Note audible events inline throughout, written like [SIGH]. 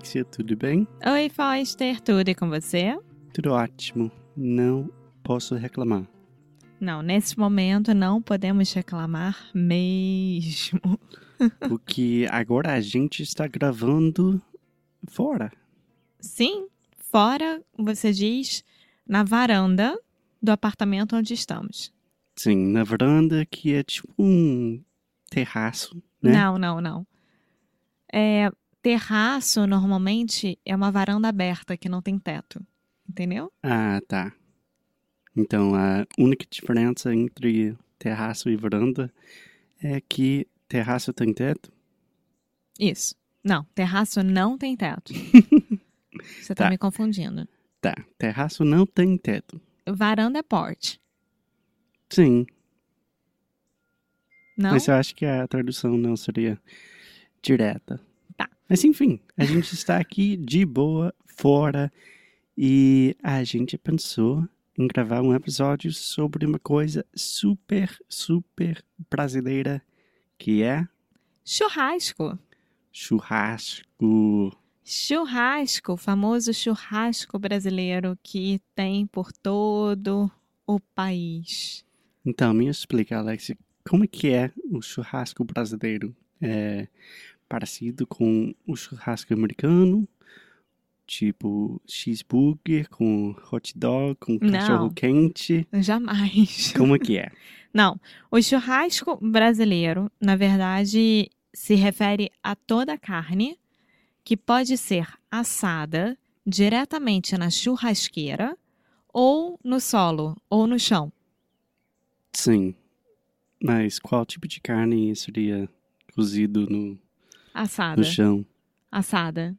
Alexia, tudo bem? Oi, Foster, tudo e com você? Tudo ótimo. Não posso reclamar. Não, nesse momento não podemos reclamar mesmo. [LAUGHS] Porque agora a gente está gravando fora. Sim, fora, você diz, na varanda do apartamento onde estamos. Sim, na varanda que é tipo um terraço, né? Não, não, não. É, terraço normalmente é uma varanda aberta que não tem teto. Entendeu? Ah, tá. Então a única diferença entre terraço e varanda é que terraço tem teto. Isso. Não, terraço não tem teto. [LAUGHS] Você tá, Tá. me confundindo. Tá, terraço não tem teto. Varanda é porte. Sim, Não? mas eu acho que a tradução não seria direta. Mas enfim, a gente está aqui de boa, fora, e a gente pensou em gravar um episódio sobre uma coisa super, super brasileira, que é Churrasco. churrasco. Churrasco, o famoso churrasco brasileiro que tem por todo o país. Então, me explica, Alex, como é que é o churrasco brasileiro? É parecido com o churrasco americano? Tipo, cheeseburger com hot dog, com Não. cachorro quente? Jamais. [LAUGHS] Como é que é? Não, o churrasco brasileiro, na verdade, se refere a toda a carne que pode ser assada diretamente na churrasqueira ou no solo ou no chão. Sim. Mas qual tipo de carne seria cozido no, Assada. no chão? Assada.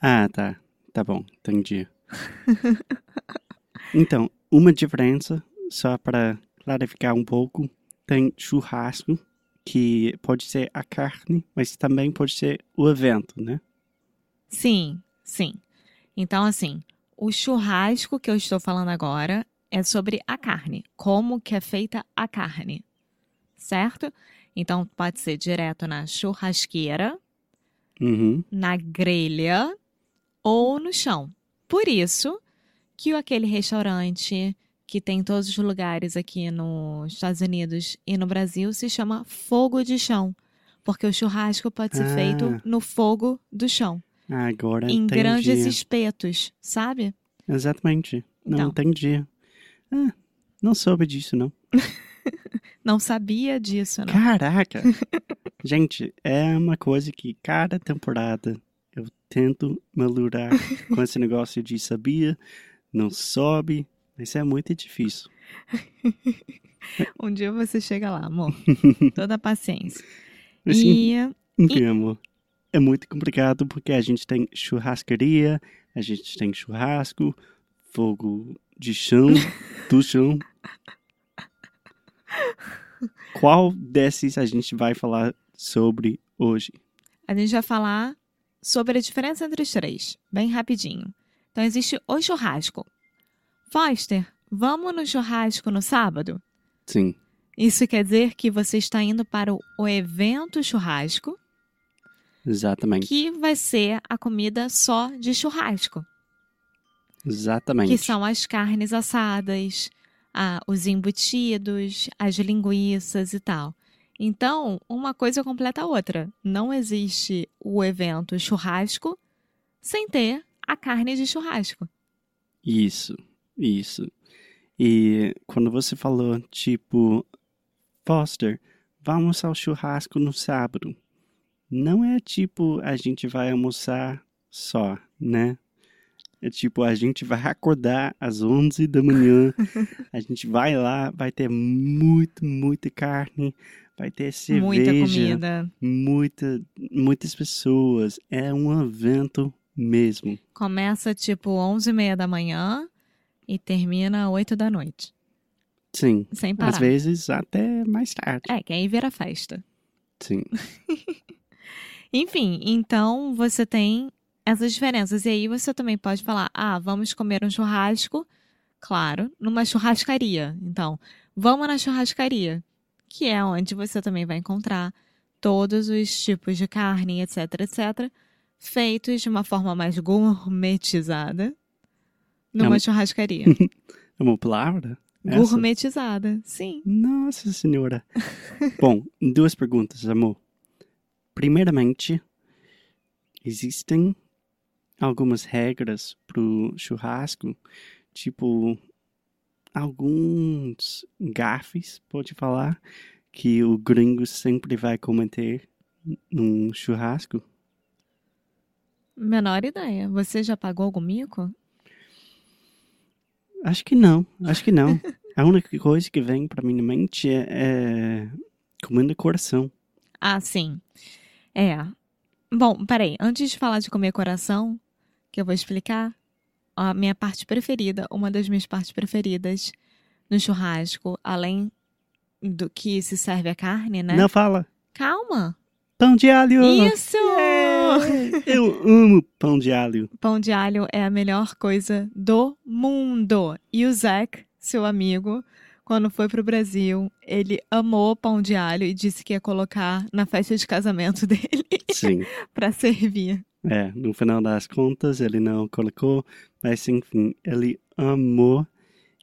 Ah, tá. Tá bom, entendi. [LAUGHS] então, uma diferença, só para clarificar um pouco, tem churrasco, que pode ser a carne, mas também pode ser o evento, né? Sim, sim. Então, assim, o churrasco que eu estou falando agora é sobre a carne, como que é feita a carne, certo? Então, pode ser direto na churrasqueira, Uhum. na grelha ou no chão. Por isso que aquele restaurante que tem em todos os lugares aqui nos Estados Unidos e no Brasil se chama fogo de chão, porque o churrasco pode ser Ah. feito no fogo do chão Agora em entendi. grandes espetos, sabe? Exatamente. Não Então. entendi. Ah, não soube disso, não. [LAUGHS] Não sabia disso, não. Caraca! [LAUGHS] Gente, é uma coisa que cada temporada eu tento melhorar com esse negócio de sabia, não sobe, mas é muito difícil. [LAUGHS] Um dia você chega lá, amor. [LAUGHS] Toda a paciência. Assim, E enfim, amor, é muito complicado porque a gente tem churrascaria, a gente tem churrasco, fogo de chão, do chão. [LAUGHS] Qual desses a gente vai falar sobre hoje? a gente vai falar sobre a diferença entre os três, bem rapidinho. Então, existe o churrasco. Foster, vamos no churrasco no sábado? Sim, Isso quer dizer que você está indo para o, evento churrasco, exatamente. que vai ser a comida só de churrasco, Exatamente. que são as carnes assadas, os embutidos, as linguiças e tal. Então, uma coisa completa a outra. Não existe o evento churrasco sem ter a carne de churrasco. Isso, isso. E quando você falou, tipo, Foster, vamos ao churrasco no sábado. Não é tipo a gente vai almoçar só, né? É tipo, a gente vai acordar às 11 da manhã, [LAUGHS] a gente vai lá, vai ter muito, muita carne, vai ter cerveja, Muita comida. muita, muitas pessoas. É um evento mesmo. Começa tipo 11 e meia da manhã e termina 8 da noite. Sim, Sem parar. às vezes até mais tarde. É, que aí vira festa. Sim, [LAUGHS] Enfim, então você tem essas diferenças. E aí você também pode falar: ah, vamos comer um churrasco, claro, numa churrascaria. Então, vamos na churrascaria, que é onde você também vai encontrar todos os tipos de carne, etc, etc, feitos de uma forma mais gourmetizada numa É um- churrascaria. [LAUGHS] é uma palavra? Essa? Gourmetizada, sim. Nossa senhora. Bom, duas perguntas, amor. Primeiramente, existem algumas regras pro churrasco, tipo alguns gafes, pode falar, que o gringo sempre vai cometer num churrasco. Menor ideia. Você já pagou algum mico? Acho que não, acho que não. [LAUGHS] A única coisa que vem pra minha mente é, é comendo coração. Ah, sim. É. Bom, peraí. Antes de falar de comer coração, que eu vou explicar, a minha parte preferida, uma das minhas partes preferidas no churrasco, além do que se serve a carne, né? Não fala. Calma. Pão de alho! Isso! Yeah! Eu [LAUGHS] amo pão de alho. Pão de alho é a melhor coisa do mundo. E o Zac, seu amigo, quando foi pro Brasil, ele amou pão de alho e disse que ia colocar na festa de casamento [LAUGHS] dele Sim. pra servir. É, no final das contas ele não colocou, mas enfim, ele amou.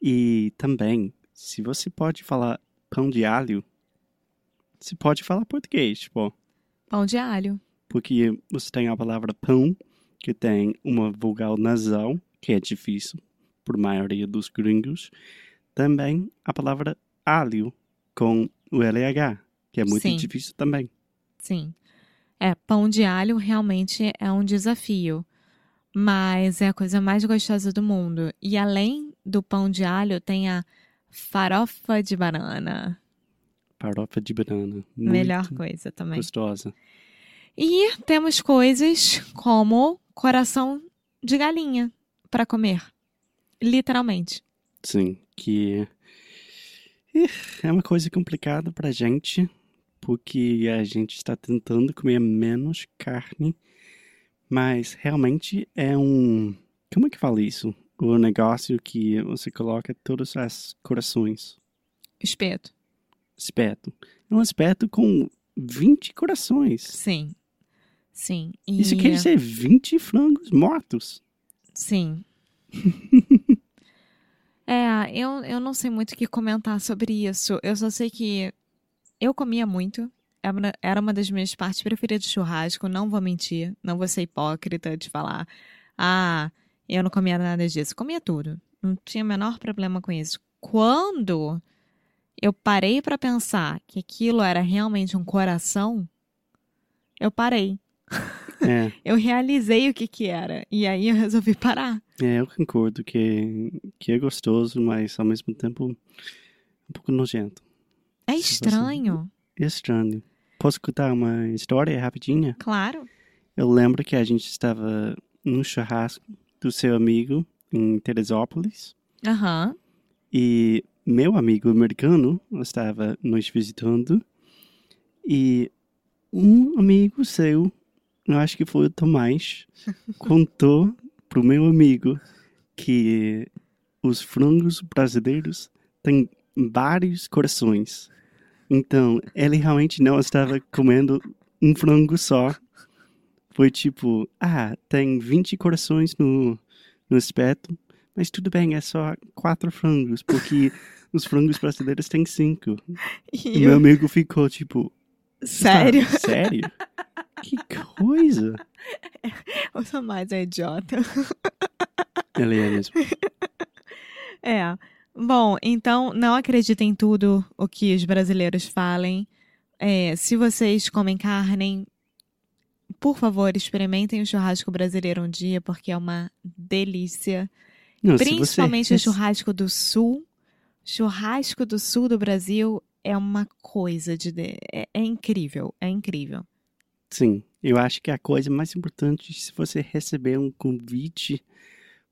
E também, se você pode falar pão de alho, você pode falar português, tipo, Pão de alho. porque você tem a palavra pão, que tem uma vogal nasal, que é difícil por maioria dos gringos. Também a palavra alho, com o LH, que é muito Sim. difícil também. Sim. É, pão de alho realmente é um desafio. Mas é a coisa mais gostosa do mundo. E além do pão de alho, tem a farofa de banana. Farofa de banana. Melhor coisa também. gostosa. E temos coisas como coração de galinha para comer. Literalmente. Sim, que é uma coisa complicada pra gente, porque a gente está tentando comer menos carne, mas realmente é um. Como é que fala isso? O negócio que você coloca todos os corações. Espeto. Espeto. É um espeto com 20 corações. Sim. Sim. E... Isso quer dizer 20 frangos mortos. Sim. [LAUGHS] é, eu, eu não sei muito o que comentar sobre isso. Eu só sei que eu comia muito. Era uma- Era uma das minhas partes preferidas do churrasco. Não vou mentir. Não vou ser hipócrita de falar. Ah, eu não comia nada disso. Comia tudo. Não tinha o menor problema com isso. Quando eu parei pra pensar que aquilo era realmente um coração, eu parei. [LAUGHS] É, [LAUGHS] Eu realizei o que que era. E aí eu resolvi parar. é, eu concordo que, que é gostoso, mas ao mesmo tempo um pouco nojento. É Se você- estranho. Estranho. Posso contar uma história rapidinha? Claro. Eu lembro que a gente estava no churrasco do seu amigo em Teresópolis Aham. e meu amigo americano estava nos visitando e um amigo seu, eu acho que foi o Tomás, [LAUGHS] contou pro meu amigo que os frangos brasileiros têm vários corações. Então, ele realmente não estava comendo um frango só. Foi tipo, ah, tem 20 corações no, no espeto, mas tudo bem, é só quatro frangos, porque os frangos brasileiros têm cinco. [LAUGHS] E E meu eu- amigo ficou tipo, Sério? "Ah, sério? [LAUGHS] coisa. [LAUGHS] O Tomás é idiota. Ele é mesmo. É. Bom, então não acreditem em tudo o que os brasileiros falem. É, se vocês comem carne, por favor, experimentem o churrasco brasileiro um dia, porque é uma delícia. Não, Principalmente você... o churrasco do sul. Churrasco do sul do Brasil é uma coisa de. de- É, é incrível, é incrível. Sim, eu acho que a coisa mais importante se você receber um convite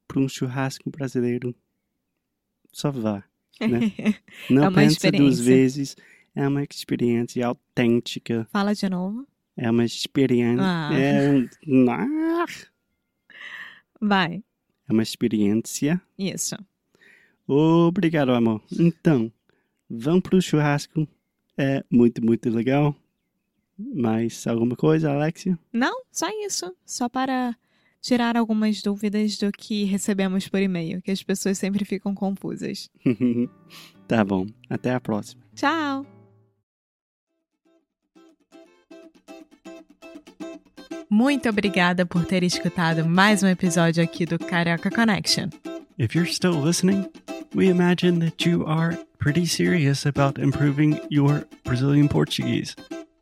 para um churrasco brasileiro, só vá. [LAUGHS] Né? Não É pense duas vezes. É uma experiência autêntica. Fala de novo. É uma experiência. Ah. É, um- [LAUGHS] Ah! Vai. é uma experiência. Isso. Obrigado, amor. Então, vamos pro churrasco. É muito, muito legal. Mais alguma coisa, Alexia? Não, só isso. Só para tirar algumas dúvidas do que recebemos por e-mail, que as pessoas sempre ficam confusas. [LAUGHS] tá bom. Até a próxima. Tchau! Muito obrigada por ter escutado mais um episódio aqui do Carioca Connection. If you're still listening, we imagine that you are pretty serious about improving your Brazilian Portuguese.